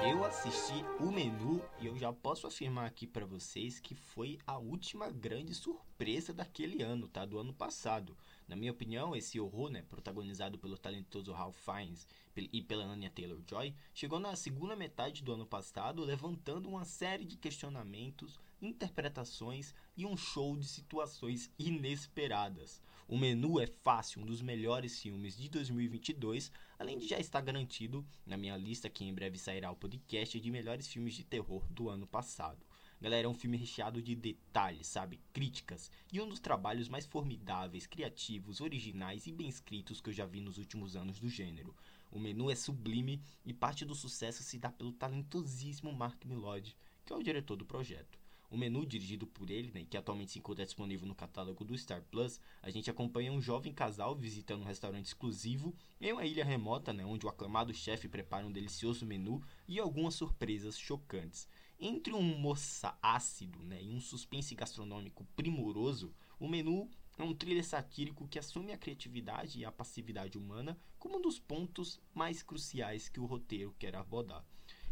Eu assisti o menu e eu já posso afirmar aqui para vocês que foi a última grande surpresa daquele ano, tá? Do ano passado. Na minha opinião, esse horror, né, protagonizado pelo talentoso Ralph Fiennes e pela Anya Taylor-Joy, chegou na segunda metade do ano passado, levantando uma série de questionamentos, interpretações e um show de situações inesperadas. O Menu é fácil, um dos melhores filmes de 2022, além de já estar garantido na minha lista que em breve sairá o podcast de melhores filmes de terror do ano passado. Galera, é um filme recheado de detalhes, sabe? Críticas. E um dos trabalhos mais formidáveis, criativos, originais e bem escritos que eu já vi nos últimos anos do gênero. O menu é sublime e parte do sucesso se dá pelo talentosíssimo Mark Millard, que é o diretor do projeto. O menu dirigido por ele, né, que atualmente se encontra disponível no catálogo do Star Plus, a gente acompanha um jovem casal visitando um restaurante exclusivo em uma ilha remota, né, onde o aclamado chefe prepara um delicioso menu e algumas surpresas chocantes. Entre um moça ácido né, e um suspense gastronômico primoroso, o menu é um thriller satírico que assume a criatividade e a passividade humana como um dos pontos mais cruciais que o roteiro quer abordar.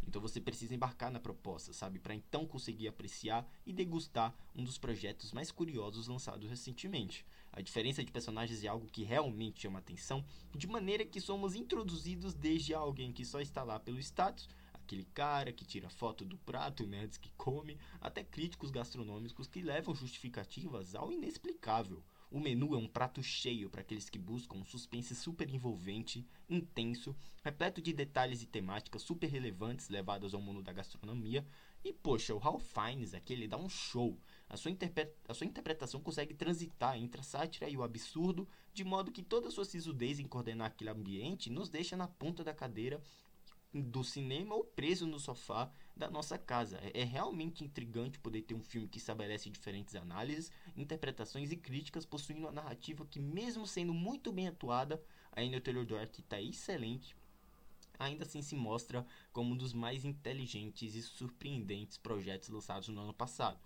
Então você precisa embarcar na proposta, sabe? Para então conseguir apreciar e degustar um dos projetos mais curiosos lançados recentemente. A diferença de personagens é algo que realmente chama atenção, de maneira que somos introduzidos desde alguém que só está lá pelo status, aquele cara que tira foto do prato antes que come, até críticos gastronômicos que levam justificativas ao inexplicável. O menu é um prato cheio para aqueles que buscam um suspense super envolvente, intenso, repleto de detalhes e temáticas super relevantes levadas ao mundo da gastronomia. E poxa, o Ralph Fiennes aqui ele dá um show. A sua, a sua interpretação consegue transitar entre a sátira e o absurdo, de modo que toda a sua sisudez em coordenar aquele ambiente nos deixa na ponta da cadeira do cinema ou preso no sofá da nossa casa. É, é, realmente intrigante poder ter um filme que estabelece diferentes análises, interpretações e críticas, possuindo uma narrativa que, mesmo sendo muito bem atuada, a Anya Taylor-Joy está excelente, ainda assim se mostra como um dos mais inteligentes e surpreendentes projetos lançados no ano passado.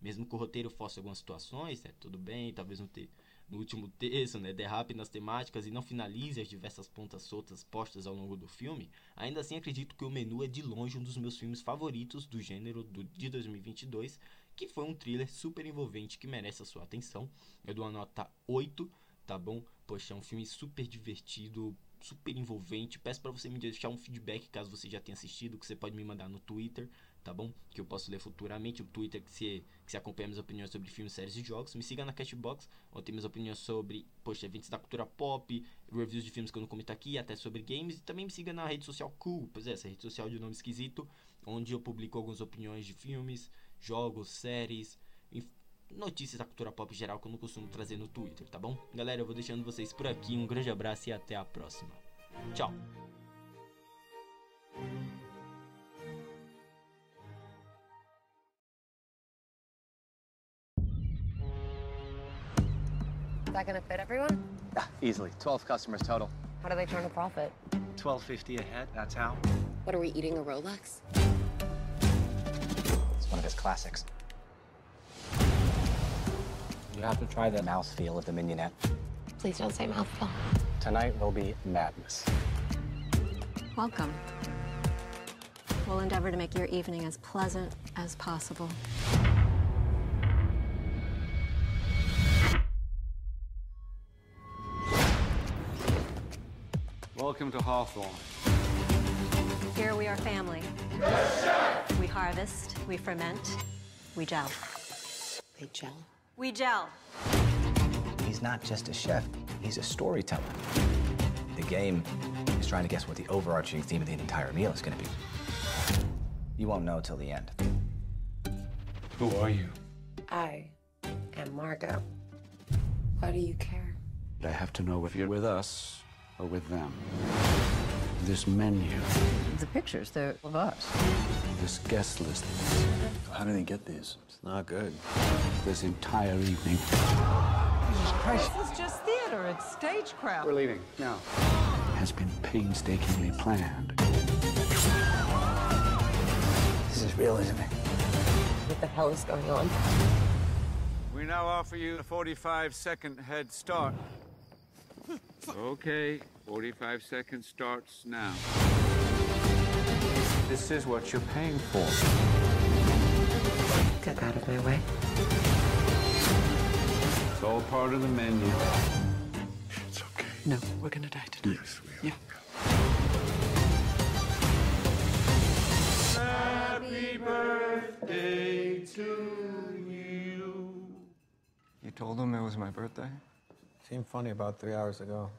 Mesmo que o roteiro fosse algumas situações, né, tudo bem, talvez não ter no último texto, né, derrape nas temáticas e não finalize as diversas pontas soltas postas ao longo do filme, ainda assim acredito que o menu é de longe um dos meus filmes favoritos do gênero do, de 2022, que foi um thriller super envolvente que merece a sua atenção. Eu dou uma nota 8, tá bom? Poxa, é um filme super divertido, super envolvente. Peço para você me deixar um feedback caso você já tenha assistido, que você pode me mandar no Twitter, tá bom? Que eu posso ler futuramente. O Twitter que se, que se acompanha minhas opiniões sobre filmes, séries e jogos. Me siga na Cashbox, onde tem minhas opiniões sobre, poxa, eventos da cultura pop, reviews de filmes que eu não comento aqui, até sobre games. E também me siga na rede social Cool, pois é, essa rede social de nome esquisito, onde eu publico algumas opiniões de filmes, jogos, séries, notícias da cultura pop geral que eu não costumo trazer no Twitter, tá bom? Galera, eu vou deixando vocês por aqui. Um grande abraço e até a próxima. Tchau! Is that gonna fit everyone? Yeah, easily. 12 customers total. How do they turn a profit? 12.50 a head, that's how. What are we eating a Rolex? It's one of his classics. You have to try the mouthfeel of the mignonette. Please don't say mouthful. Tonight will be madness. Welcome. We'll endeavor to make your evening as pleasant as possible. Welcome to Hawthorne. Here we are family. we harvest, we ferment, we gel. They gel. We gel. He's not just a chef, he's a storyteller. The game is trying to guess what the overarching theme of the entire meal is going to be. You won't know till the end. Who are you? I am Margot. Why do you care? I have to know if you're with us or with them. This menu, The pictures, they're of us. this guest list. How do they get these? It's not good. This entire evening. This is just theater. It's stagecraft. We're leaving now. Has been painstakingly planned. This is real, isn't it? What the hell is going on? We now offer you a 45 second head start. Okay, 45 seconds starts now. This is what you're paying for. Get out of my way. It's all part of the menu. It's okay. No, we're gonna die tonight. Yes, we are. Yeah. You told him it was my birthday? Seemed funny about three hours ago.